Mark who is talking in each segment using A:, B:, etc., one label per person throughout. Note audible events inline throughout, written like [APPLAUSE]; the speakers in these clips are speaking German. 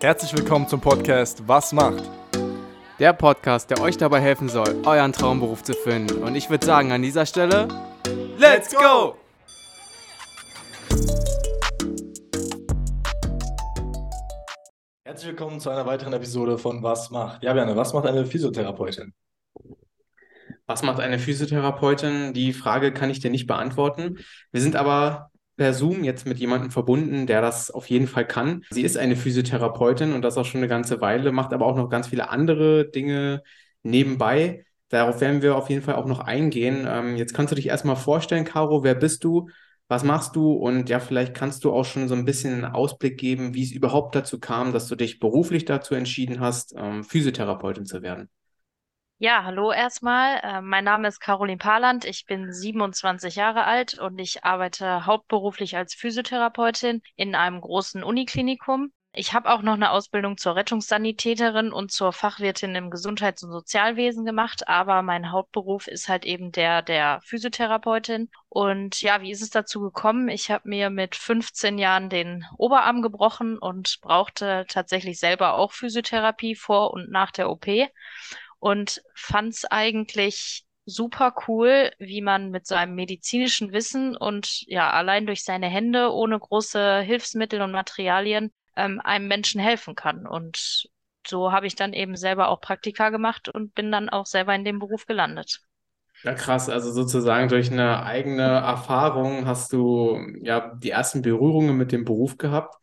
A: Herzlich willkommen zum Podcast Was macht?
B: Der Podcast, der euch dabei helfen soll, euren Traumberuf zu finden. Und ich würde sagen, an dieser Stelle,
A: Let's go! Herzlich willkommen zu einer weiteren Episode von Was macht? Ja, Björn, was macht eine Physiotherapeutin?
B: Was macht eine Physiotherapeutin? Die Frage kann ich dir nicht beantworten. Wir sind aber per Zoom jetzt mit jemandem verbunden, der das auf jeden Fall kann. Sie ist eine Physiotherapeutin und das auch schon eine ganze Weile, macht aber auch noch ganz viele andere Dinge nebenbei. Darauf werden wir auf jeden Fall auch noch eingehen. Ähm, jetzt kannst du dich erstmal vorstellen, Caro, wer bist du? Was machst du? Und ja, vielleicht kannst du auch schon so ein bisschen einen Ausblick geben, wie es überhaupt dazu kam, dass du dich beruflich dazu entschieden hast, ähm, Physiotherapeutin zu werden.
C: Ja, hallo erstmal. Äh, mein Name ist Caroline Parland. Ich bin 27 Jahre alt und ich arbeite hauptberuflich als Physiotherapeutin in einem großen Uniklinikum. Ich habe auch noch eine Ausbildung zur Rettungssanitäterin und zur Fachwirtin im Gesundheits- und Sozialwesen gemacht, aber mein Hauptberuf ist halt eben der der Physiotherapeutin. Und ja, wie ist es dazu gekommen? Ich habe mir mit 15 Jahren den Oberarm gebrochen und brauchte tatsächlich selber auch Physiotherapie vor und nach der OP und fand es eigentlich super cool, wie man mit seinem medizinischen Wissen und ja, allein durch seine Hände ohne große Hilfsmittel und Materialien ähm, einem Menschen helfen kann. Und so habe ich dann eben selber auch Praktika gemacht und bin dann auch selber in dem Beruf gelandet.
B: Ja, krass. Also sozusagen durch eine eigene Erfahrung hast du ja die ersten Berührungen mit dem Beruf gehabt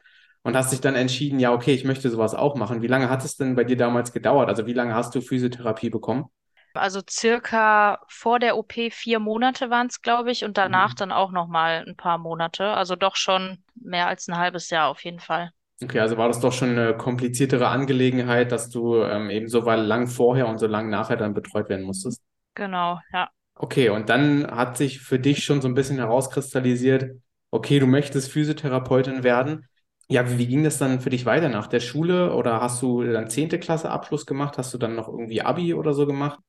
B: und hast dich dann entschieden, ja, okay, ich möchte sowas auch machen. Wie lange hat es denn bei dir damals gedauert? Also wie lange hast du Physiotherapie bekommen?
C: Also circa vor der OP vier Monate waren es, glaube ich, und danach mhm. dann auch noch mal ein paar Monate. Also doch schon mehr als ein halbes Jahr auf jeden Fall.
B: Okay, also war das doch schon eine kompliziertere Angelegenheit, dass du ähm, eben so lang vorher und so lang nachher dann betreut werden musstest?
C: Genau, ja.
B: Okay, und dann hat sich für dich schon so ein bisschen herauskristallisiert, okay, du möchtest Physiotherapeutin werden. Ja, wie, wie ging das dann für dich weiter nach der Schule? Oder hast du dann 10. Klasse Abschluss gemacht? Hast du dann noch irgendwie Abi oder so gemacht?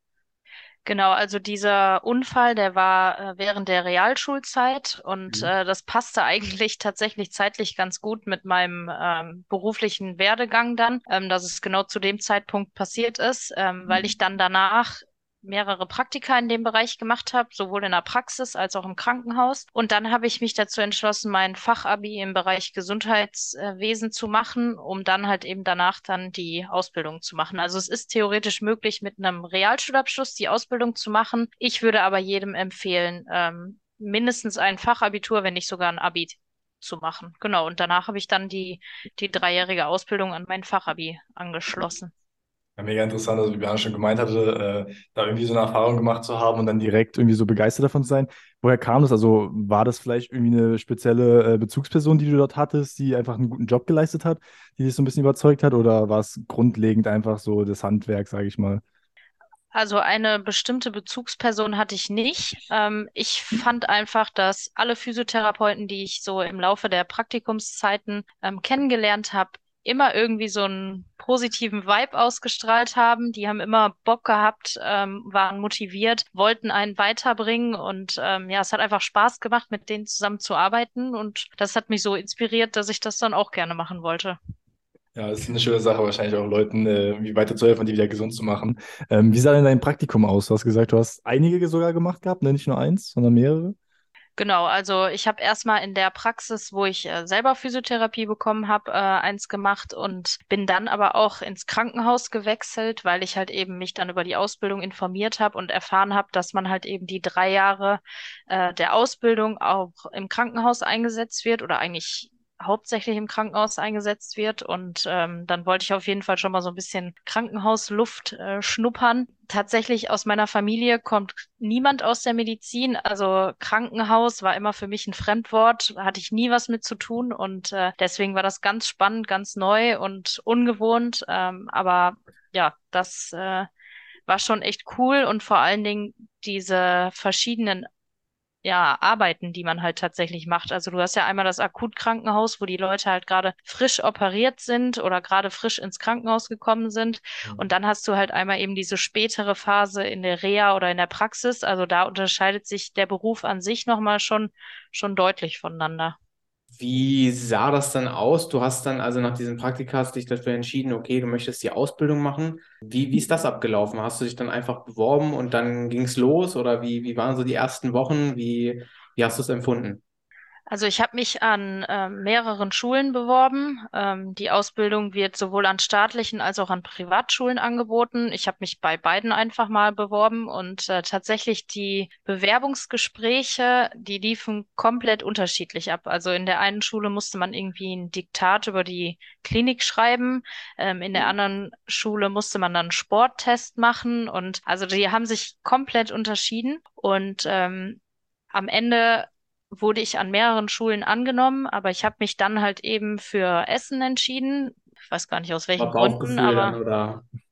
C: Genau, also dieser Unfall, der war äh, während der Realschulzeit und mhm. äh, das passte eigentlich [LAUGHS] tatsächlich zeitlich ganz gut mit meinem ähm, beruflichen Werdegang dann, ähm, dass es genau zu dem Zeitpunkt passiert ist, ähm, mhm. weil ich dann danach mehrere Praktika in dem Bereich gemacht habe, sowohl in der Praxis als auch im Krankenhaus. Und dann habe ich mich dazu entschlossen, mein Fachabi im Bereich Gesundheitswesen zu machen, um dann halt eben danach dann die Ausbildung zu machen. Also es ist theoretisch möglich, mit einem Realschulabschluss die Ausbildung zu machen. Ich würde aber jedem empfehlen, ähm, mindestens ein Fachabitur, wenn nicht sogar ein Abi zu machen. Genau. Und danach habe ich dann die, die dreijährige Ausbildung an mein Fachabi angeschlossen.
A: Mega interessant, also wie Björn schon gemeint hatte, äh, da irgendwie so eine Erfahrung gemacht zu haben und dann direkt irgendwie so begeistert davon zu sein. Woher kam das? Also war das vielleicht irgendwie eine spezielle äh, Bezugsperson, die du dort hattest, die einfach einen guten Job geleistet hat, die dich so ein bisschen überzeugt hat? Oder war es grundlegend einfach so das Handwerk, sage ich mal?
C: Also eine bestimmte Bezugsperson hatte ich nicht. Ähm, ich fand einfach, dass alle Physiotherapeuten, die ich so im Laufe der Praktikumszeiten ähm, kennengelernt habe, immer irgendwie so einen positiven Vibe ausgestrahlt haben. Die haben immer Bock gehabt, ähm, waren motiviert, wollten einen weiterbringen und ähm, ja, es hat einfach Spaß gemacht, mit denen zusammen zu arbeiten und das hat mich so inspiriert, dass ich das dann auch gerne machen wollte.
A: Ja, das ist eine schöne Sache, wahrscheinlich auch Leuten äh, weiterzuhelfen die wieder gesund zu machen. Ähm, wie sah denn dein Praktikum aus? Du hast gesagt, du hast einige sogar gemacht gehabt, ne? nicht nur eins, sondern mehrere.
C: Genau, also ich habe erstmal in der Praxis, wo ich äh, selber Physiotherapie bekommen habe, äh, eins gemacht und bin dann aber auch ins Krankenhaus gewechselt, weil ich halt eben mich dann über die Ausbildung informiert habe und erfahren habe, dass man halt eben die drei Jahre äh, der Ausbildung auch im Krankenhaus eingesetzt wird oder eigentlich hauptsächlich im Krankenhaus eingesetzt wird. Und ähm, dann wollte ich auf jeden Fall schon mal so ein bisschen Krankenhausluft äh, schnuppern. Tatsächlich aus meiner Familie kommt niemand aus der Medizin. Also Krankenhaus war immer für mich ein Fremdwort, hatte ich nie was mit zu tun. Und äh, deswegen war das ganz spannend, ganz neu und ungewohnt. Ähm, aber ja, das äh, war schon echt cool und vor allen Dingen diese verschiedenen ja, Arbeiten, die man halt tatsächlich macht. Also du hast ja einmal das Akutkrankenhaus, wo die Leute halt gerade frisch operiert sind oder gerade frisch ins Krankenhaus gekommen sind. Mhm. Und dann hast du halt einmal eben diese spätere Phase in der Reha oder in der Praxis. Also da unterscheidet sich der Beruf an sich nochmal schon, schon deutlich voneinander.
B: Wie sah das dann aus? Du hast dann also nach diesem Praktika hast dich dafür entschieden, okay, du möchtest die Ausbildung machen. Wie, wie ist das abgelaufen? Hast du dich dann einfach beworben und dann ging es los? Oder wie, wie waren so die ersten Wochen? Wie, wie hast du es empfunden?
C: Also ich habe mich an äh, mehreren Schulen beworben. Ähm, die Ausbildung wird sowohl an staatlichen als auch an Privatschulen angeboten. Ich habe mich bei beiden einfach mal beworben und äh, tatsächlich die Bewerbungsgespräche, die liefen komplett unterschiedlich ab. Also in der einen Schule musste man irgendwie ein Diktat über die Klinik schreiben, ähm, in der anderen Schule musste man dann einen Sporttest machen und also die haben sich komplett unterschieden und ähm, am Ende wurde ich an mehreren Schulen angenommen, aber ich habe mich dann halt eben für Essen entschieden. Ich weiß gar nicht aus welchen Gründen, aber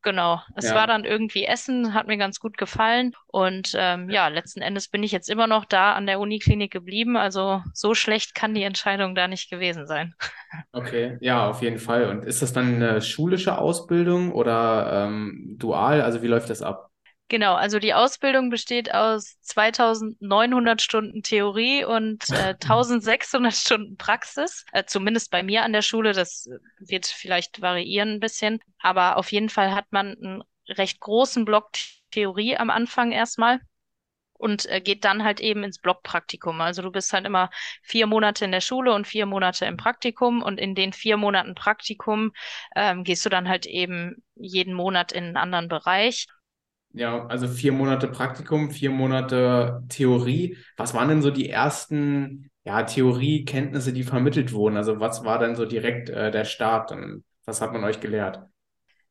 C: genau, es
B: Ja.
C: war dann irgendwie Essen, hat mir ganz gut gefallen und ähm, ja, letzten Endes bin ich jetzt immer noch da an der Uniklinik geblieben. Also so schlecht kann die Entscheidung da nicht gewesen sein. [LAUGHS]
B: Okay, ja, auf jeden Fall. Und ist das dann eine schulische Ausbildung oder ähm, dual? Also wie läuft das ab?
C: Genau, also die Ausbildung besteht aus 2900 Stunden Theorie und äh, [LAUGHS] 1600 Stunden Praxis, äh, zumindest bei mir an der Schule. Das äh, wird vielleicht variieren ein bisschen, aber auf jeden Fall hat man einen recht großen Block Theorie am Anfang erstmal und äh, geht dann halt eben ins Blockpraktikum. Also du bist halt immer vier Monate in der Schule und vier Monate im Praktikum und in den vier Monaten Praktikum ähm, gehst du dann halt eben jeden Monat in einen anderen Bereich.
B: Ja, also vier Monate Praktikum, vier Monate Theorie. Was waren denn so die ersten, ja, Theoriekenntnisse, die vermittelt wurden? Also was war denn so direkt äh, der Start und was hat man euch gelehrt?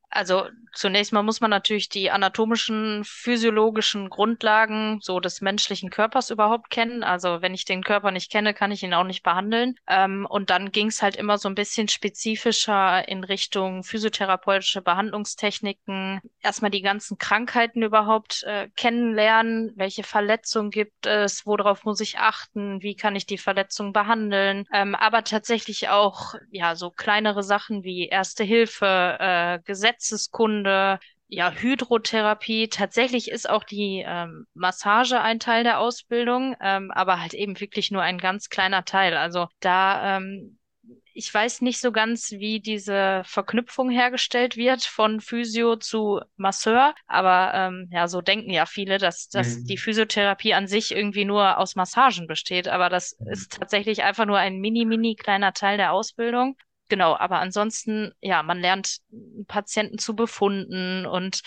C: Also zunächst mal muss man natürlich die anatomischen, physiologischen Grundlagen so des menschlichen Körpers überhaupt kennen. Also wenn ich den Körper nicht kenne, kann ich ihn auch nicht behandeln. Ähm, und dann ging es halt immer so ein bisschen spezifischer in Richtung physiotherapeutische Behandlungstechniken. Erstmal die ganzen Krankheiten überhaupt äh, kennenlernen. Welche Verletzungen gibt es? Worauf muss ich achten? Wie kann ich die Verletzung behandeln? Ähm, aber tatsächlich auch, ja, so kleinere Sachen wie Erste Hilfe, äh, Gesetzeskunde, ja, Hydrotherapie. Tatsächlich ist auch die ähm, Massage ein Teil der Ausbildung, ähm, aber halt eben wirklich nur ein ganz kleiner Teil. Also da, ähm, ich weiß nicht so ganz, wie diese Verknüpfung hergestellt wird von Physio zu Masseur, aber ähm, ja, so denken ja viele, dass, dass die
B: Mhm.
C: Physiotherapie an sich irgendwie nur aus Massagen besteht, aber das ist tatsächlich einfach nur ein mini, mini kleiner Teil der Ausbildung. Genau, aber ansonsten, ja, man lernt Patienten zu befunden und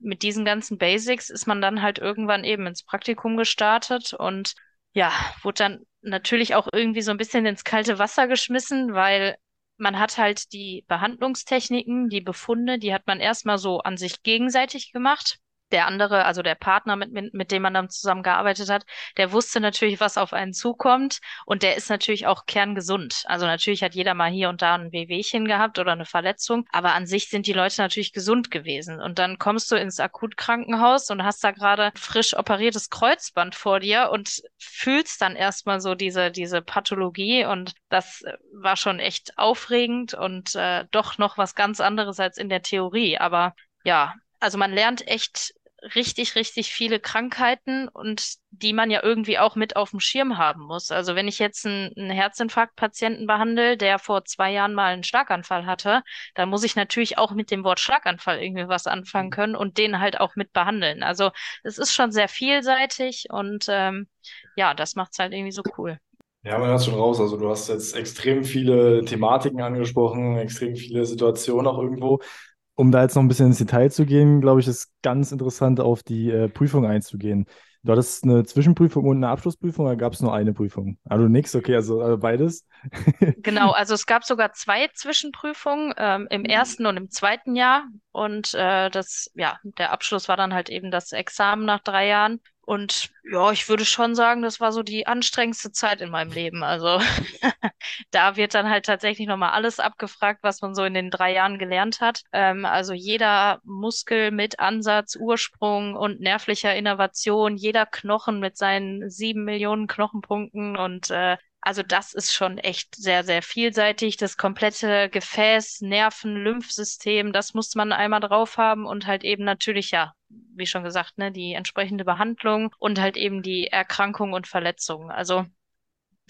C: mit diesen ganzen Basics ist man dann halt irgendwann eben ins Praktikum gestartet und ja, wurde dann natürlich auch irgendwie so ein bisschen ins kalte Wasser geschmissen, weil man hat halt die Behandlungstechniken, die Befunde, die hat man erstmal so an sich gegenseitig gemacht. Der andere, also der Partner, mit, mit, mit dem man dann zusammengearbeitet hat, der wusste natürlich, was auf einen zukommt und der ist natürlich auch kerngesund. Also natürlich hat jeder mal hier und da ein Wehwehchen gehabt oder eine Verletzung, aber an sich sind die Leute natürlich gesund gewesen. Und dann kommst du ins Akutkrankenhaus und hast da gerade frisch operiertes Kreuzband vor dir und fühlst dann erstmal so diese, diese Pathologie und das war schon echt aufregend und äh, doch noch was ganz anderes als in der Theorie. Aber ja, also man lernt echt richtig, richtig viele Krankheiten und die man ja irgendwie auch mit auf dem Schirm haben muss. Also wenn ich jetzt einen, einen Herzinfarktpatienten behandle, der vor zwei Jahren mal einen Schlaganfall hatte, dann muss ich natürlich auch mit dem Wort Schlaganfall irgendwie was anfangen können und den halt auch mit behandeln. Also es ist schon sehr vielseitig und ähm, ja, das macht's halt irgendwie so cool.
A: Ja, man hört schon raus. Also du hast jetzt extrem viele Thematiken angesprochen, extrem viele Situationen auch irgendwo. Um da jetzt noch ein bisschen ins Detail zu gehen, glaube ich, ist ganz interessant, auf die äh, Prüfung einzugehen. Du hattest eine Zwischenprüfung und eine Abschlussprüfung, oder gab es nur eine Prüfung? Also nix, okay, also äh, beides. [LAUGHS]
C: Genau, also es gab sogar zwei Zwischenprüfungen ähm, im ersten und im zweiten Jahr. Und äh, das, ja, der Abschluss war dann halt eben das Examen nach drei Jahren. Und ja, ich würde schon sagen, das war so die anstrengendste Zeit in meinem Leben. Also [LAUGHS] da wird dann halt tatsächlich nochmal alles abgefragt, was man so in den drei Jahren gelernt hat. Ähm, also jeder Muskel mit Ansatz, Ursprung und nervlicher Innervation, jeder Knochen mit seinen sieben Millionen Knochenpunkten und äh, also das ist schon echt sehr, sehr vielseitig. Das komplette Gefäß, Nerven, Lymphsystem, das muss man einmal drauf haben und halt eben natürlich, ja, wie schon gesagt, ne, die entsprechende Behandlung und halt eben die Erkrankung und Verletzung. Also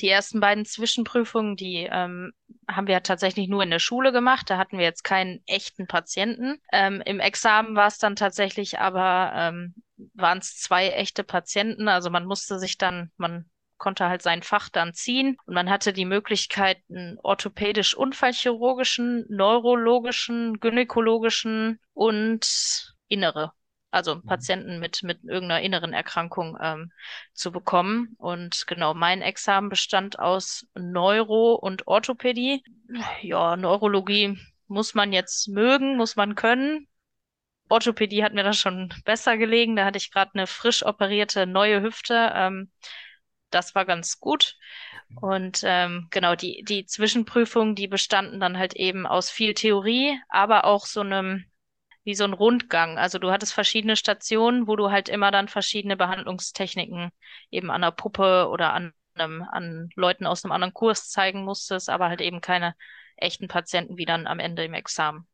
C: Die ersten beiden Zwischenprüfungen, die ähm, haben wir tatsächlich nur in der Schule gemacht. Da hatten wir jetzt keinen echten Patienten. Ähm, Im Examen war es dann tatsächlich aber, ähm, waren es zwei echte Patienten. Also man musste sich dann, man konnte halt sein Fach dann ziehen und man hatte die Möglichkeit, einen orthopädisch-unfallchirurgischen, neurologischen, gynäkologischen und innere also mhm. Patienten mit, mit irgendeiner inneren Erkrankung ähm, zu bekommen. Und genau, mein Examen bestand aus Neuro- und Orthopädie. Ja, Neurologie muss man jetzt mögen, muss man können. Orthopädie hat mir da schon besser gelegen. Da hatte ich gerade eine frisch operierte neue Hüfte. Ähm, das war ganz gut. Und ähm, genau, die, die Zwischenprüfungen, die bestanden dann halt eben aus viel Theorie, aber auch so einem wie so ein Rundgang. Also du hattest verschiedene Stationen, wo du halt immer dann verschiedene Behandlungstechniken eben an der Puppe oder an einem, an Leuten aus einem anderen Kurs zeigen musstest, aber halt eben keine echten Patienten wie dann am Ende im Examen.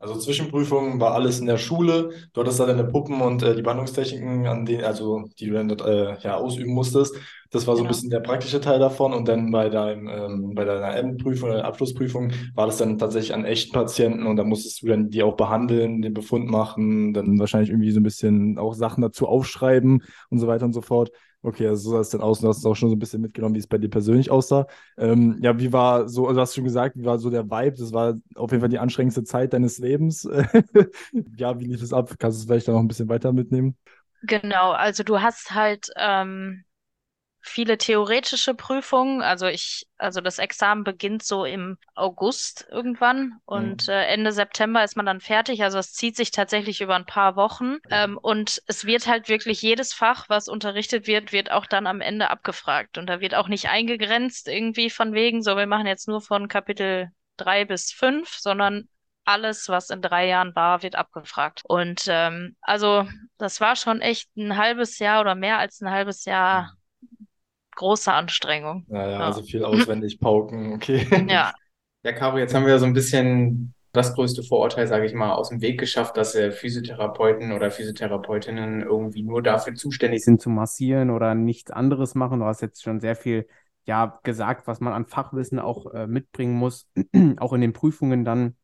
A: Also Zwischenprüfungen war alles in der Schule. Du hattest da deine Puppen und äh, die Behandlungstechniken, an denen, also die du dann äh, ja, ausüben musstest. Das war so genau. ein bisschen der praktische Teil davon. Und dann bei deinem, ähm, bei deiner Endprüfung oder Abschlussprüfung war das dann tatsächlich an echten Patienten und da musstest du dann die auch behandeln, den Befund machen, dann wahrscheinlich irgendwie so ein bisschen auch Sachen dazu aufschreiben und so weiter und so fort. Okay, also so sah es dann aus. Du hast es auch schon so ein bisschen mitgenommen, wie es bei dir persönlich aussah. Ähm, ja, wie war so, also hast du schon gesagt, wie war so der Vibe? Das war auf jeden Fall die anstrengendste Zeit deines Lebens. [LAUGHS] ja, wie lief es ab? Kannst du es vielleicht da noch ein bisschen weiter mitnehmen?
C: Genau, also du hast halt ähm, viele theoretische Prüfungen. Also ich, also das Examen beginnt so im August irgendwann und mhm. äh, Ende September ist man dann fertig. Also es zieht sich tatsächlich über ein paar Wochen. Ähm, und es wird halt wirklich jedes Fach, was unterrichtet wird, wird auch dann am Ende abgefragt. Und da wird auch nicht eingegrenzt irgendwie von wegen, so wir machen jetzt nur von Kapitel drei bis fünf, sondern alles, was in drei Jahren war, wird abgefragt. Und ähm, also das war schon echt ein halbes Jahr oder mehr als ein halbes Jahr mhm große Anstrengung.
A: Ja, ja, ja. also viel [LAUGHS] auswendig pauken, okay.
C: Ja.
B: Ja, Caro, jetzt haben wir so ein bisschen das größte Vorurteil, sage ich mal, aus dem Weg geschafft, dass äh, Physiotherapeuten oder Physiotherapeutinnen irgendwie nur dafür zuständig sind zu massieren oder nichts anderes machen. Du hast jetzt schon sehr viel ja gesagt, was man an Fachwissen auch äh, mitbringen muss, [CLEARS THROAT] auch in den Prüfungen dann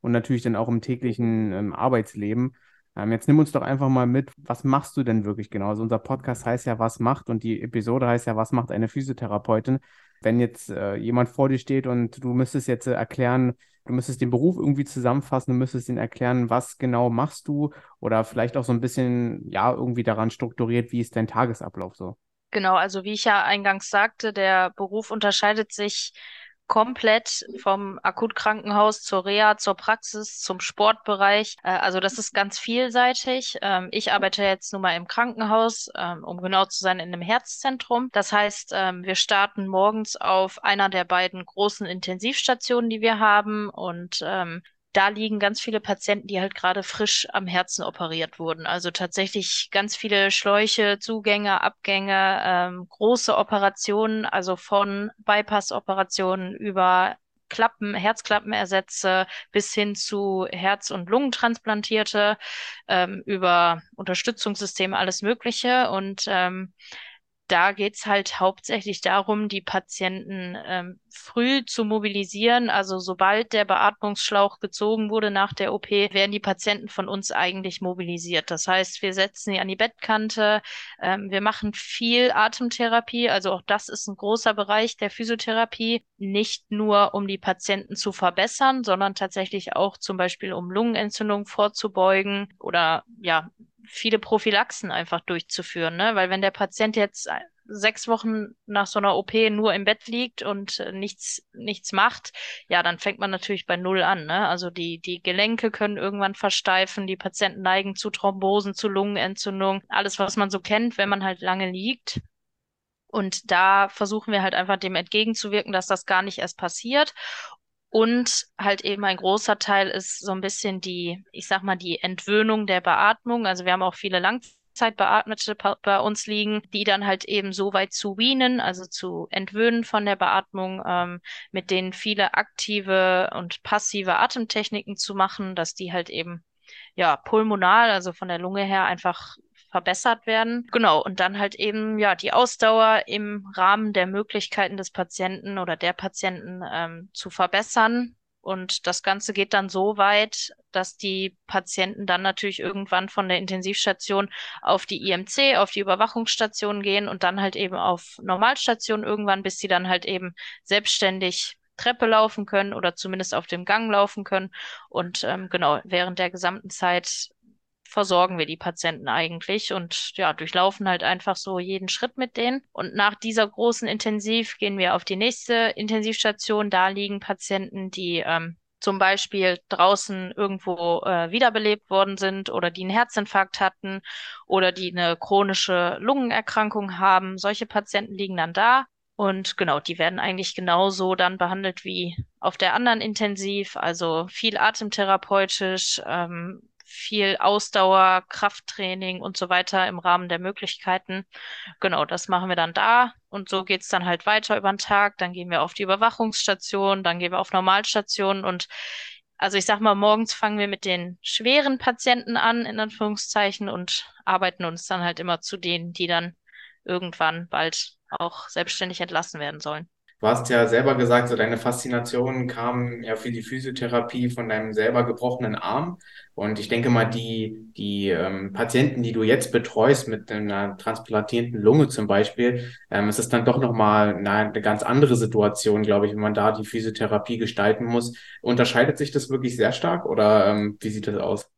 B: und natürlich dann auch im täglichen ähm, Arbeitsleben. Ähm, jetzt nimm uns doch einfach mal mit, was machst du denn wirklich genau? Also unser Podcast heißt ja, was macht und die Episode heißt ja, was macht eine Physiotherapeutin? Wenn jetzt äh, jemand vor dir steht und du müsstest jetzt äh, erklären, du müsstest den Beruf irgendwie zusammenfassen, du müsstest ihn erklären, was genau machst du oder vielleicht auch so ein bisschen, ja, irgendwie daran strukturiert, wie ist dein Tagesablauf so?
C: Genau, also wie ich ja eingangs sagte, der Beruf unterscheidet sich komplett vom Akutkrankenhaus zur Reha, zur Praxis, zum Sportbereich. Äh, also das ist ganz vielseitig. Ähm, ich arbeite jetzt nun mal im Krankenhaus, ähm, um genau zu sein, in einem Herzzentrum. Das heißt, ähm, wir starten morgens auf einer der beiden großen Intensivstationen, die wir haben und da liegen ganz viele Patienten, die halt gerade frisch am Herzen operiert wurden. Also tatsächlich ganz viele Schläuche, Zugänge, Abgänge, ähm, große Operationen, also von Bypass-Operationen über Klappen, Herzklappenersätze bis hin zu Herz- und Lungentransplantierte, ähm, über Unterstützungssysteme, alles Mögliche. Und ähm, da geht's halt hauptsächlich darum, die Patienten ähm, früh zu mobilisieren. Also sobald der Beatmungsschlauch gezogen wurde nach der OP, werden die Patienten von uns eigentlich mobilisiert. Das heißt, wir setzen sie an die Bettkante. Ähm, wir machen viel Atemtherapie. Also auch das ist ein großer Bereich der Physiotherapie. Nicht nur, um die Patienten zu verbessern, sondern tatsächlich auch zum Beispiel, um Lungenentzündung vorzubeugen oder ja, viele Prophylaxen einfach durchzuführen, ne? Weil wenn der Patient jetzt sechs Wochen nach so einer OP nur im Bett liegt und äh, nichts, nichts macht, ja, dann fängt man natürlich bei Null an. Ne? Also die, die Gelenke können irgendwann versteifen, die Patienten neigen zu Thrombosen, zu Lungenentzündung, alles, was man so kennt, wenn man halt lange liegt. Und da versuchen wir halt einfach dem entgegenzuwirken, dass das gar nicht erst passiert. Und halt eben ein großer Teil ist so ein bisschen die, ich sag mal, die Entwöhnung der Beatmung. Also wir haben auch viele Langzeitbeatmete bei uns liegen, die dann halt eben so weit zu weanen, also zu entwöhnen von der Beatmung, ähm, mit denen viele aktive und passive Atemtechniken zu machen, dass die halt eben ja pulmonal, also von der Lunge her einfach verbessert werden. Genau, und dann halt eben ja die Ausdauer im Rahmen der Möglichkeiten des Patienten oder der Patienten ähm, zu verbessern. Und das Ganze geht dann so weit, dass die Patienten dann natürlich irgendwann von der Intensivstation auf die IMC, auf die Überwachungsstation gehen und dann halt eben auf Normalstation irgendwann, bis sie dann halt eben selbstständig Treppe laufen können oder zumindest auf dem Gang laufen können. Und ähm, genau, während der gesamten Zeit versorgen wir die Patienten eigentlich und ja, durchlaufen halt einfach so jeden Schritt mit denen. Und nach dieser großen Intensiv gehen wir auf die nächste Intensivstation. Da liegen Patienten, die ähm, zum Beispiel draußen irgendwo äh, wiederbelebt worden sind oder die einen Herzinfarkt hatten oder die eine chronische Lungenerkrankung haben. Solche Patienten liegen dann da. Und genau, die werden eigentlich genauso dann behandelt wie auf der anderen Intensiv, also viel atemtherapeutisch, ähm, viel Ausdauer, Krafttraining und so weiter im Rahmen der Möglichkeiten. Genau, das machen wir dann da und so geht's dann halt weiter über den Tag. Dann gehen wir auf die Überwachungsstation, dann gehen wir auf Normalstationen und also ich sag mal, morgens fangen wir mit den schweren Patienten an, in Anführungszeichen, und arbeiten uns dann halt immer zu denen, die dann irgendwann bald auch selbstständig entlassen werden sollen.
B: Du hast ja selber gesagt, so deine Faszination kam ja für die Physiotherapie von deinem selber gebrochenen Arm. Und ich denke mal, die, die ähm, Patienten, die du jetzt betreust mit einer transplantierten Lunge zum Beispiel, ähm, ist es dann doch nochmal eine, eine ganz andere Situation, glaube ich, wenn man da die Physiotherapie gestalten muss. Unterscheidet sich das wirklich sehr stark oder ähm, wie sieht das aus?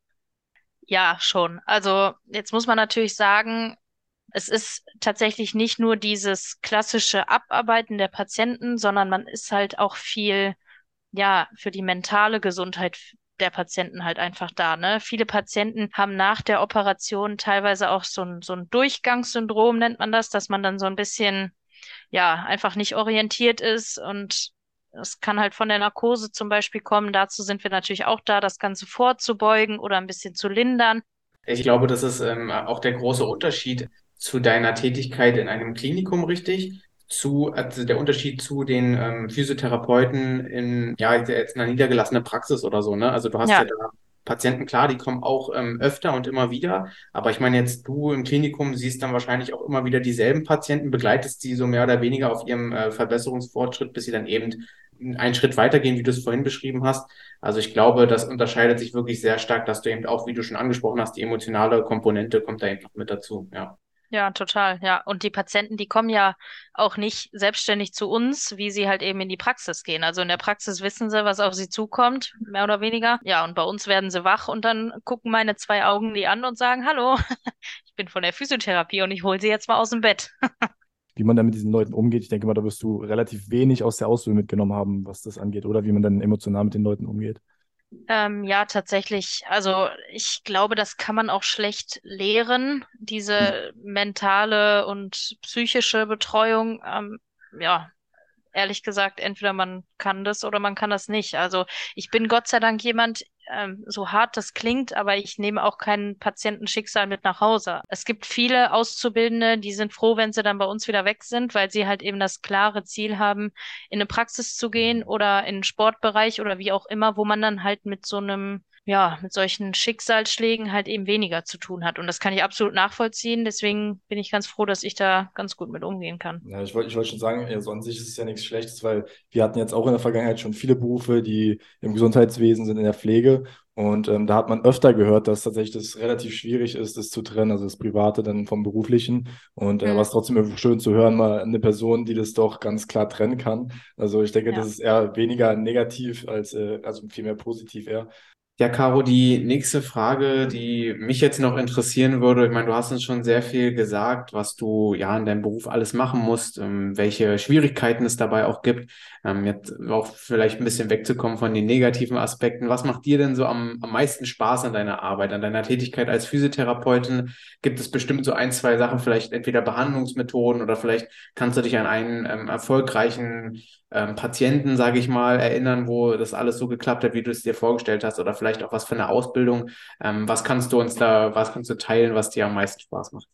C: Ja, schon. Also jetzt muss man natürlich sagen, es ist tatsächlich nicht nur dieses klassische Abarbeiten der Patienten, sondern man ist halt auch viel, ja, für die mentale Gesundheit der Patienten halt einfach da. Ne? Viele Patienten haben nach der Operation teilweise auch so ein, so ein Durchgangssyndrom, nennt man das, dass man dann so ein bisschen, ja, einfach nicht orientiert ist und es kann halt von der Narkose zum Beispiel kommen. Dazu sind wir natürlich auch da, das Ganze vorzubeugen oder ein bisschen zu lindern.
B: Ich glaube, das ist ähm, auch der große Unterschied zu deiner Tätigkeit in einem Klinikum, richtig? Zu, also der Unterschied zu den ähm, Physiotherapeuten in, ja, jetzt einer niedergelassenen Praxis oder so, ne? Also du hast ja, ja da Patienten, klar, die kommen auch ähm, öfter und immer wieder. Aber ich meine, jetzt du im Klinikum siehst dann wahrscheinlich auch immer wieder dieselben Patienten, begleitest die so mehr oder weniger auf ihrem äh, Verbesserungsfortschritt, bis sie dann eben einen Schritt weitergehen, wie du es vorhin beschrieben hast. Also ich glaube, das unterscheidet sich wirklich sehr stark, dass du eben auch, wie du schon angesprochen hast, die emotionale Komponente kommt da eben noch mit dazu, ja.
C: Ja, total, ja. Und die Patienten, die kommen ja auch nicht selbstständig zu uns, wie sie halt eben in die Praxis gehen. Also in der Praxis wissen sie, was auf sie zukommt, mehr oder weniger. Ja, und bei uns werden sie wach und dann gucken meine zwei Augen die an und sagen, hallo, [LAUGHS] ich bin von der Physiotherapie und ich hole sie jetzt mal aus dem Bett. [LAUGHS]
A: wie man dann mit diesen Leuten umgeht, ich denke mal, da wirst du relativ wenig aus der Ausbildung mitgenommen haben, was das angeht, oder wie man dann emotional mit den Leuten umgeht.
C: Ähm, ja, tatsächlich. Also ich glaube, das kann man auch schlecht lehren, diese mentale und psychische Betreuung. Ähm, ja, ehrlich gesagt, entweder man kann das oder man kann das nicht. Also ich bin Gott sei Dank jemand, ähm, so hart das klingt, aber ich nehme auch kein Patientenschicksal mit nach Hause. Es gibt viele Auszubildende, die sind froh, wenn sie dann bei uns wieder weg sind, weil sie halt eben das klare Ziel haben, in eine Praxis zu gehen oder in einen Sportbereich oder wie auch immer, wo man dann halt mit so einem ja, mit solchen Schicksalsschlägen halt eben weniger zu tun hat. Und das kann ich absolut nachvollziehen. Deswegen bin ich ganz froh, dass ich da ganz gut mit umgehen kann.
A: Ja, ich wollte ich wollt schon sagen, also an sich ist es ja nichts Schlechtes, weil wir hatten jetzt auch in der Vergangenheit schon viele Berufe, die im Gesundheitswesen sind, in der Pflege. Und ähm, da hat man öfter gehört, dass tatsächlich das relativ schwierig ist, das zu trennen, also das Private dann vom Beruflichen. Und äh, mhm. war es trotzdem schön zu hören, mal eine Person, die das doch ganz klar trennen kann. Also ich denke, ja. das ist eher weniger negativ als, äh, also vielmehr positiv eher.
B: Ja, Caro, die nächste Frage, die mich jetzt noch interessieren würde, ich meine, du hast uns schon sehr viel gesagt, was du ja in deinem Beruf alles machen musst, ähm, welche Schwierigkeiten es dabei auch gibt. Ähm, jetzt auch vielleicht ein bisschen wegzukommen von den negativen Aspekten. Was macht dir denn so am, am meisten Spaß an deiner Arbeit, an deiner Tätigkeit als Physiotherapeutin? Gibt es bestimmt so ein, zwei Sachen, vielleicht entweder Behandlungsmethoden oder vielleicht kannst du dich an einen ähm, erfolgreichen ähm, Patienten, sage ich mal, erinnern, wo das alles so geklappt hat, wie du es dir vorgestellt hast oder vielleicht auch was für eine Ausbildung. Ähm, was kannst du uns da, was kannst du teilen, was dir am meisten Spaß macht?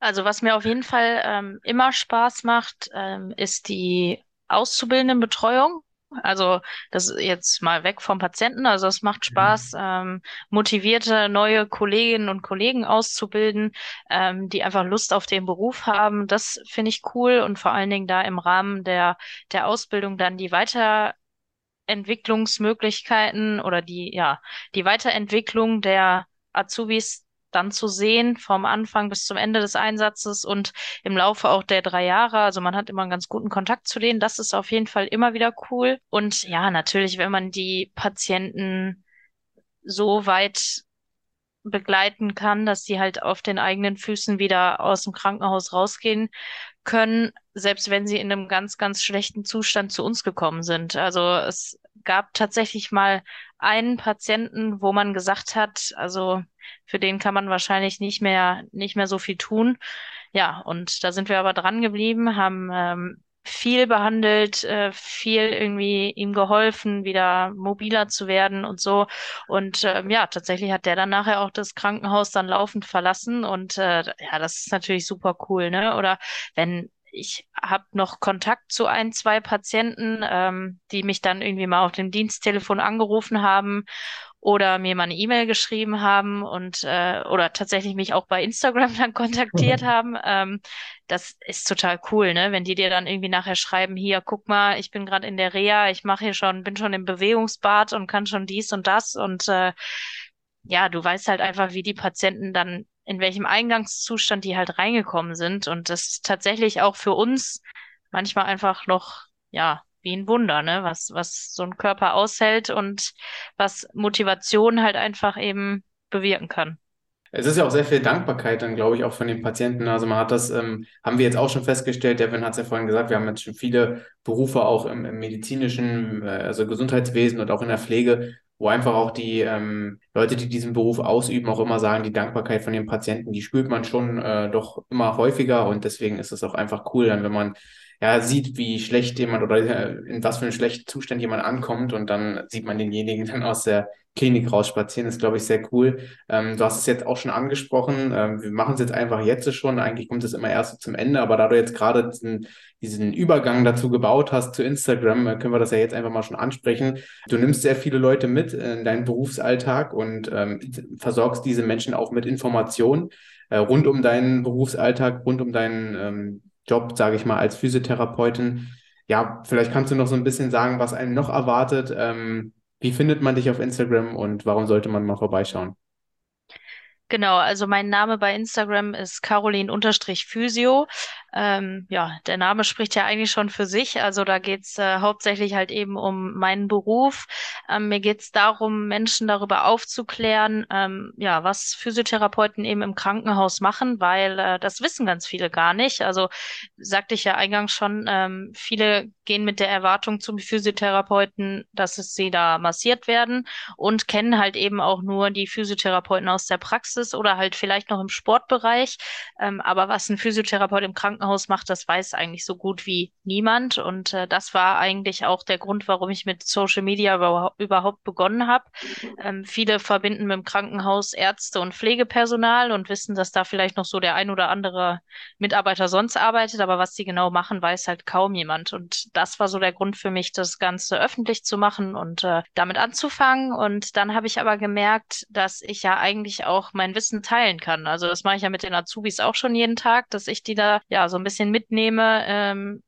C: Also was mir auf jeden Fall ähm, immer Spaß macht, ähm, ist die Auszubildendenbetreuung. Also das jetzt mal weg vom Patienten. Also es macht Spaß, ähm, motivierte neue Kolleginnen und Kollegen auszubilden, ähm, die einfach Lust auf den Beruf haben. Das finde ich cool und vor allen Dingen da im Rahmen der, der Ausbildung dann die Weiterentwicklungsmöglichkeiten oder die, ja, die Weiterentwicklung der Azubis dann zu sehen, vom Anfang bis zum Ende des Einsatzes und im Laufe auch der drei Jahre. Also man hat immer einen ganz guten Kontakt zu denen. Das ist auf jeden Fall immer wieder cool. Und ja, natürlich, wenn man die Patienten so weit begleiten kann, dass sie halt auf den eigenen Füßen wieder aus dem Krankenhaus rausgehen können, selbst wenn sie in einem ganz, ganz schlechten Zustand zu uns gekommen sind. Also es gab tatsächlich mal einen Patienten, wo man gesagt hat, also für den kann man wahrscheinlich nicht mehr, nicht mehr so viel tun. Ja, und da sind wir aber dran geblieben, haben ähm, viel behandelt, äh, viel irgendwie ihm geholfen, wieder mobiler zu werden und so. Und ähm, ja, tatsächlich hat der dann nachher auch das Krankenhaus dann laufend verlassen. Und äh, ja, das ist natürlich super cool, ne? Oder wenn ich habe noch Kontakt zu ein, zwei Patienten, ähm, die mich dann irgendwie mal auf dem Diensttelefon angerufen haben oder mir mal eine E-Mail geschrieben haben und äh, oder tatsächlich mich auch bei Instagram [LAUGHS] dann kontaktiert haben. Ähm, das ist total cool, ne? Wenn die dir dann irgendwie nachher schreiben, hier, guck mal, ich bin gerade in der Reha, ich mache hier schon, bin schon im Bewegungsbad und kann schon dies und das und äh, ja, du weißt halt einfach, wie die Patienten dann in welchem Eingangszustand die halt reingekommen sind. Und das ist tatsächlich auch für uns manchmal einfach noch, ja, wie ein Wunder, ne? Was, was so ein Körper aushält und was Motivation halt einfach eben bewirken kann.
B: Es ist ja auch sehr viel Dankbarkeit dann, glaube ich, auch von den Patienten. Also man hat das, ähm, haben wir jetzt auch schon festgestellt, Devin hat es ja vorhin gesagt, wir haben jetzt schon viele Berufe auch im, im medizinischen, äh, also Gesundheitswesen und auch in der Pflege, wo einfach auch die ähm, Leute, die diesen Beruf ausüben, auch immer sagen, die Dankbarkeit von den Patienten, die spürt man schon äh, doch immer häufiger und deswegen ist es auch einfach cool, dann wenn man ja sieht, wie schlecht jemand oder äh, in was für einem schlechten Zustand jemand ankommt und dann sieht man denjenigen [LAUGHS] dann aus der Klinik rausspazieren, ist, glaube ich, sehr cool. Ähm, du hast es jetzt auch schon angesprochen. Ähm, wir machen es jetzt einfach jetzt schon. Eigentlich kommt es immer erst zum Ende, aber da du jetzt gerade diesen, diesen Übergang dazu gebaut hast zu Instagram, äh, können wir das ja jetzt einfach mal schon ansprechen. Du nimmst sehr viele Leute mit in deinen Berufsalltag und ähm, versorgst diese Menschen auch mit Informationen äh, rund um deinen Berufsalltag, rund um deinen ähm, Job, sage ich mal, als Physiotherapeutin. Ja, vielleicht kannst du noch so ein bisschen sagen, was einen noch erwartet. Ähm, wie findet man dich auf Instagram und warum sollte man mal vorbeischauen?
C: Genau, also mein Name bei Instagram ist Caroline-Physio. Ähm, ja, der Name spricht ja eigentlich schon für sich. Also da geht's äh, hauptsächlich halt eben um meinen Beruf. Ähm, mir geht's darum, Menschen darüber aufzuklären, ähm, ja, was Physiotherapeuten eben im Krankenhaus machen, weil äh, das wissen ganz viele gar nicht. Also sagte ich ja eingangs schon, ähm, viele gehen mit der Erwartung zum Physiotherapeuten, dass es sie da massiert werden und kennen halt eben auch nur die Physiotherapeuten aus der Praxis oder halt vielleicht noch im Sportbereich. Ähm, aber was ein Physiotherapeut im Krankenhaus Krankenhaus macht, das weiß eigentlich so gut wie niemand. Und äh, das war eigentlich auch der Grund, warum ich mit Social Media über überhaupt begonnen habe. Ähm, viele verbinden mit dem Krankenhaus Ärzte und Pflegepersonal und wissen, dass da vielleicht noch so der ein oder andere Mitarbeiter sonst arbeitet, aber was sie genau machen, weiß halt kaum jemand. Und das war so der Grund für mich, das Ganze öffentlich zu machen und äh, damit anzufangen. Und dann habe ich aber gemerkt, dass ich ja eigentlich auch mein Wissen teilen kann. Also das mache ich ja mit den Azubis auch schon jeden Tag, dass ich die da ja so ein bisschen mitnehme. Ähm,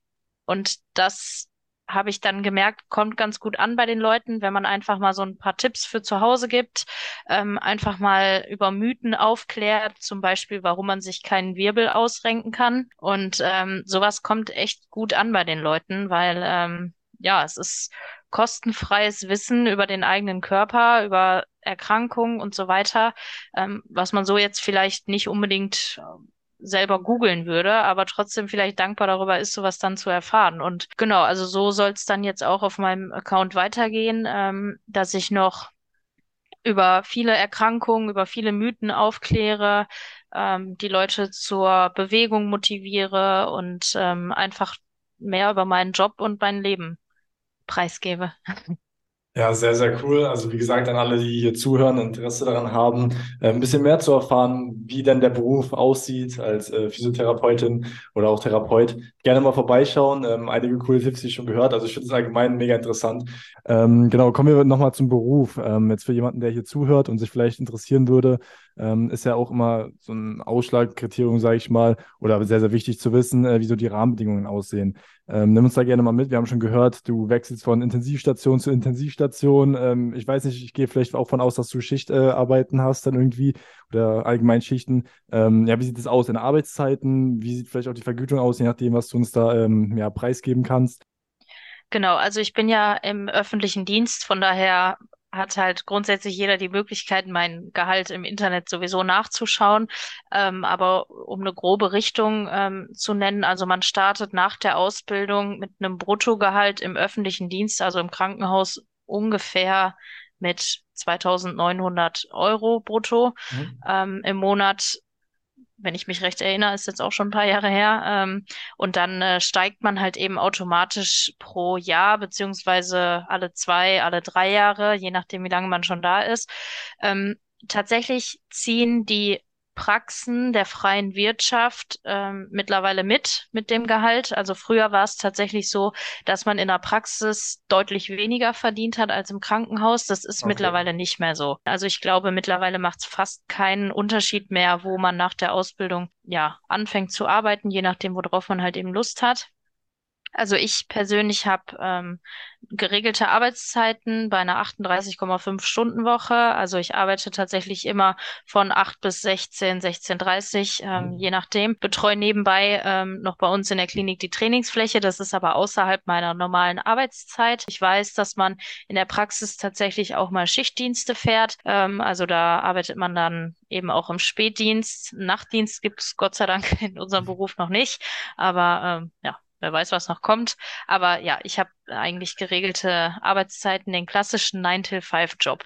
C: und das habe ich dann gemerkt, kommt ganz gut an bei den Leuten, wenn man einfach mal so ein paar Tipps für zu Hause gibt, ähm, einfach mal über Mythen aufklärt, zum Beispiel, warum man sich keinen Wirbel ausrenken kann. Und ähm, sowas kommt echt gut an bei den Leuten, weil ähm, ja, es ist kostenfreies Wissen über den eigenen Körper, über Erkrankungen und so weiter, ähm, was man so jetzt vielleicht nicht unbedingt selber googeln würde, aber trotzdem vielleicht dankbar darüber ist, sowas dann zu erfahren. Und genau, also so soll es dann jetzt auch auf meinem Account weitergehen, ähm, dass ich noch über viele Erkrankungen, über viele Mythen aufkläre, ähm, die Leute zur Bewegung motiviere und ähm, einfach mehr über meinen Job und mein Leben preisgebe. [LAUGHS]
A: Ja, sehr, sehr cool. Also wie gesagt, an alle, die hier zuhören, Interesse daran haben, äh, ein bisschen mehr zu erfahren, wie denn der Beruf aussieht als äh, Physiotherapeutin oder auch Therapeut, gerne mal vorbeischauen. Ähm, einige coole Tipps, die ich schon gehört. Also ich finde es allgemein mega interessant. Ähm, genau, kommen wir nochmal zum Beruf. Ähm, jetzt für jemanden, der hier zuhört und sich vielleicht interessieren würde, ähm, ist ja auch immer so ein Ausschlagkriterium, sage ich mal, oder sehr, sehr wichtig zu wissen, äh, wie so die Rahmenbedingungen aussehen. Ähm, nimm uns da gerne mal mit. Wir haben schon gehört, du wechselst von Intensivstation zu Intensivstation. Ähm, ich weiß nicht, ich gehe vielleicht auch von aus, dass du Schichtarbeiten äh, hast dann irgendwie oder allgemein Schichten. Ähm, ja, wie sieht es aus in Arbeitszeiten? Wie sieht vielleicht auch die Vergütung aus, je nachdem, was du uns da ähm, ja, preisgeben kannst?
C: Genau, also ich bin ja im öffentlichen Dienst, von daher hat halt grundsätzlich jeder die Möglichkeit, mein Gehalt im Internet sowieso nachzuschauen. Ähm, aber um eine grobe Richtung ähm, zu nennen, also man startet nach der Ausbildung mit einem Bruttogehalt im öffentlichen Dienst, also im Krankenhaus ungefähr mit 2900 Euro brutto mhm. ähm, im Monat wenn ich mich recht erinnere, ist jetzt auch schon ein paar Jahre her. Ähm, und dann äh, steigt man halt eben automatisch pro Jahr, beziehungsweise alle zwei, alle drei Jahre, je nachdem, wie lange man schon da ist. Ähm, tatsächlich ziehen die Praxen der freien Wirtschaft ähm, mittlerweile mit mit dem Gehalt. Also früher war es tatsächlich so, dass man in der Praxis deutlich weniger verdient hat als im Krankenhaus. Das ist okay. mittlerweile nicht mehr so. Also ich glaube, mittlerweile macht es fast keinen Unterschied mehr, wo man nach der Ausbildung ja anfängt zu arbeiten, je nachdem, worauf man halt eben Lust hat. Also ich persönlich habe ähm, geregelte Arbeitszeiten bei einer 38,5 Stunden Woche. Also ich arbeite tatsächlich immer von 8 bis 16, 16.30, ähm, mhm. je nachdem. Betreue nebenbei ähm, noch bei uns in der Klinik die Trainingsfläche. Das ist aber außerhalb meiner normalen Arbeitszeit. Ich weiß, dass man in der Praxis tatsächlich auch mal Schichtdienste fährt. Ähm, also da arbeitet man dann eben auch im Spätdienst. Nachtdienst gibt es Gott sei Dank [LAUGHS] in unserem Beruf noch nicht. Aber ähm, ja, wer weiß, was noch kommt. Aber ja, ich habe eigentlich geregelte Arbeitszeiten, den klassischen 9-till-5-Job.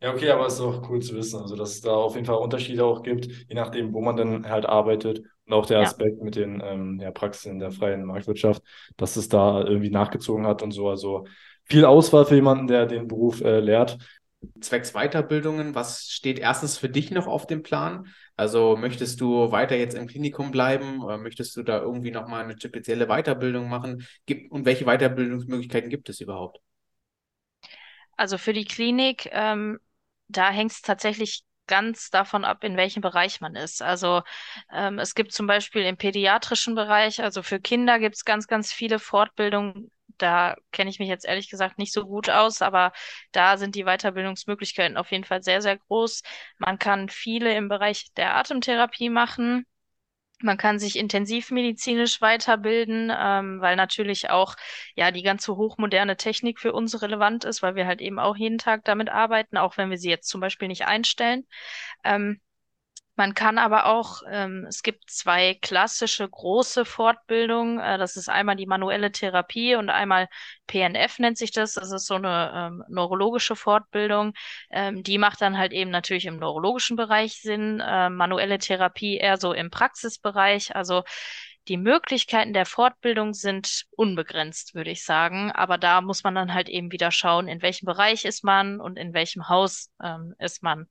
A: Ja, okay, aber es ist auch cool zu wissen, also dass es da auf jeden Fall Unterschiede auch gibt, je nachdem, wo man dann halt arbeitet. Und auch der Aspekt ja. mit den ähm, ja, Praxen in der freien Marktwirtschaft, dass es da irgendwie nachgezogen hat und so. Also viel Auswahl für jemanden, der den Beruf äh, lehrt.
B: Zwecks Weiterbildungen, was steht erstens für dich noch auf dem Plan? Also möchtest du weiter jetzt im Klinikum bleiben oder möchtest du da irgendwie nochmal eine spezielle Weiterbildung machen? Und welche Weiterbildungsmöglichkeiten gibt es überhaupt?
C: Also für die Klinik, ähm, da hängt es tatsächlich ganz davon ab, in welchem Bereich man ist. Also ähm, es gibt zum Beispiel im pädiatrischen Bereich, also für Kinder gibt es ganz, ganz viele Fortbildungen da kenne ich mich jetzt ehrlich gesagt nicht so gut aus, aber da sind die Weiterbildungsmöglichkeiten auf jeden Fall sehr, sehr groß. Man kann viele im Bereich der Atemtherapie machen. Man kann sich intensivmedizinisch weiterbilden, ähm, weil natürlich auch ja die ganze hochmoderne Technik für uns relevant ist, weil wir halt eben auch jeden Tag damit arbeiten, auch wenn wir sie jetzt zum Beispiel nicht einstellen. Ähm, man kann aber auch, ähm, es gibt zwei klassische große Fortbildungen. Äh, das ist einmal die manuelle Therapie und einmal PNF nennt sich das. Das ist so eine ähm, neurologische Fortbildung. Ähm, die macht dann halt eben natürlich im neurologischen Bereich Sinn. Äh, manuelle Therapie eher so im Praxisbereich. Also die Möglichkeiten der Fortbildung sind unbegrenzt, würde ich sagen. Aber da muss man dann halt eben wieder schauen, in welchem Bereich ist man und in welchem Haus ähm, ist man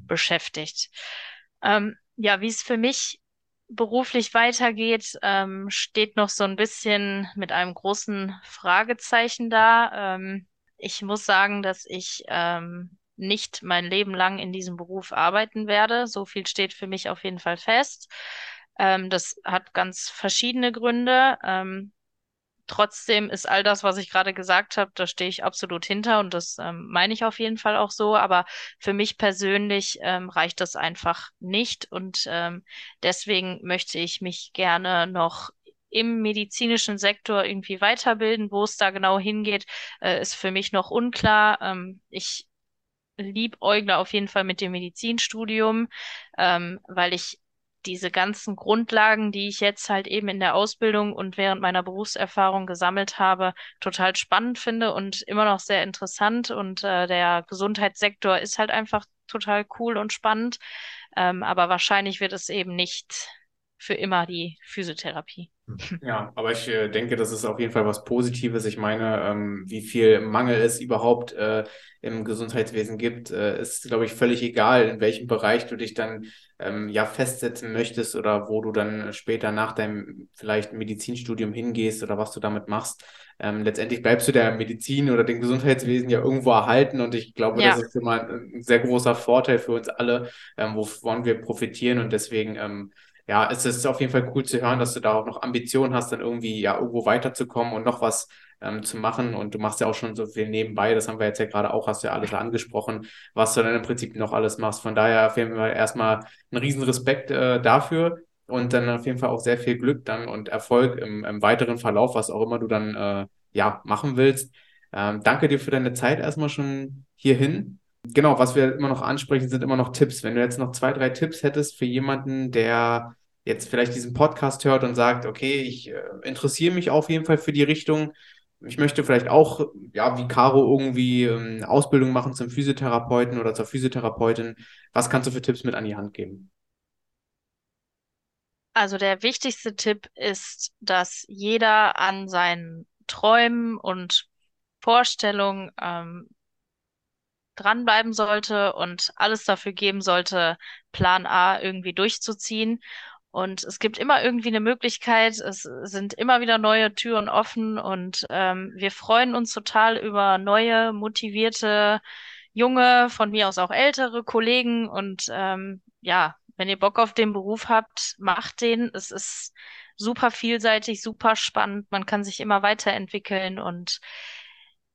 C: beschäftigt. Ähm, ja, wie es für mich beruflich weitergeht, ähm, steht noch so ein bisschen mit einem großen Fragezeichen da. Ähm, ich muss sagen, dass ich ähm, nicht mein Leben lang in diesem Beruf arbeiten werde. So viel steht für mich auf jeden Fall fest. Ähm, das hat ganz verschiedene Gründe. Trotzdem ist all das, was ich gerade gesagt habe, da stehe ich absolut hinter und das ähm, meine ich auf jeden Fall auch so. Aber für mich persönlich ähm, reicht das einfach nicht und ähm, deswegen möchte ich mich gerne noch im medizinischen Sektor irgendwie weiterbilden. Wo es da genau hingeht, äh, ist für mich noch unklar. Ähm, ich liebäugle auf jeden Fall mit dem Medizinstudium, ähm, weil ich diese ganzen Grundlagen, die ich jetzt halt eben in der Ausbildung und während meiner Berufserfahrung gesammelt habe, total spannend finde und immer noch sehr interessant. Und äh, der Gesundheitssektor ist halt einfach total cool und spannend. Ähm, aber wahrscheinlich wird es eben nicht für immer die Physiotherapie.
B: Ja, aber ich äh, denke, das ist auf jeden Fall was Positives. Ich meine, ähm, wie viel Mangel es überhaupt äh, im Gesundheitswesen gibt, äh, ist, glaube ich, völlig egal, in welchem Bereich du dich dann ähm, ja festsetzen möchtest oder wo du dann später nach deinem vielleicht Medizinstudium hingehst oder was du damit machst. Ähm, letztendlich bleibst du der Medizin oder dem Gesundheitswesen ja irgendwo erhalten und ich glaube, ja. das ist immer ein sehr großer Vorteil für uns alle, ähm, wovon wir profitieren und deswegen ähm, ja, es ist auf jeden Fall cool zu hören, dass du da auch noch Ambitionen hast, dann irgendwie ja irgendwo weiterzukommen und noch was ähm, zu machen. Und du machst ja auch schon so viel nebenbei, das haben wir jetzt ja gerade auch, hast du ja alles angesprochen, was du dann im Prinzip noch alles machst. Von daher auf jeden Fall erstmal einen riesen Respekt äh, dafür und dann auf jeden Fall auch sehr viel Glück dann und Erfolg im, im weiteren Verlauf, was auch immer du dann äh, ja machen willst. Ähm, danke dir für deine Zeit erstmal schon hierhin. Genau, was wir immer noch ansprechen, sind immer noch Tipps. Wenn du jetzt noch zwei, drei Tipps hättest für jemanden, der jetzt vielleicht diesen Podcast hört und sagt, okay, ich äh, interessiere mich auf jeden Fall für die Richtung. Ich möchte vielleicht auch, ja, wie Caro irgendwie ähm, Ausbildung machen zum Physiotherapeuten oder zur Physiotherapeutin. Was kannst du für Tipps mit an die Hand geben?
C: Also der wichtigste Tipp ist, dass jeder an seinen Träumen und Vorstellungen ähm, dranbleiben sollte und alles dafür geben sollte, Plan A irgendwie durchzuziehen. Und es gibt immer irgendwie eine Möglichkeit, es sind immer wieder neue Türen offen und ähm, wir freuen uns total über neue, motivierte, junge, von mir aus auch ältere Kollegen. Und ähm, ja, wenn ihr Bock auf den Beruf habt, macht den. Es ist super vielseitig, super spannend. Man kann sich immer weiterentwickeln und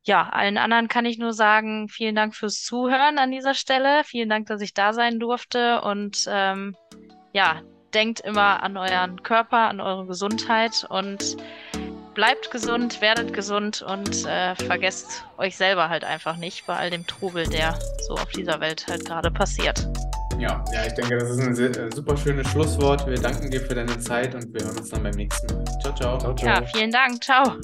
C: ja, allen anderen kann ich nur sagen, vielen Dank fürs Zuhören an dieser Stelle. Vielen Dank, dass ich da sein durfte. Und ähm, ja, denkt immer an euren Körper, an eure Gesundheit und bleibt gesund, werdet gesund und äh, vergesst euch selber halt einfach nicht bei all dem Trubel, der so auf dieser Welt halt gerade passiert.
B: Ja, ja, ich denke, das ist ein sehr, äh, super schönes Schlusswort. Wir danken dir für deine Zeit und wir hören uns dann beim nächsten Mal. Ciao, ciao. ciao, ciao.
C: Ja, vielen Dank. Ciao.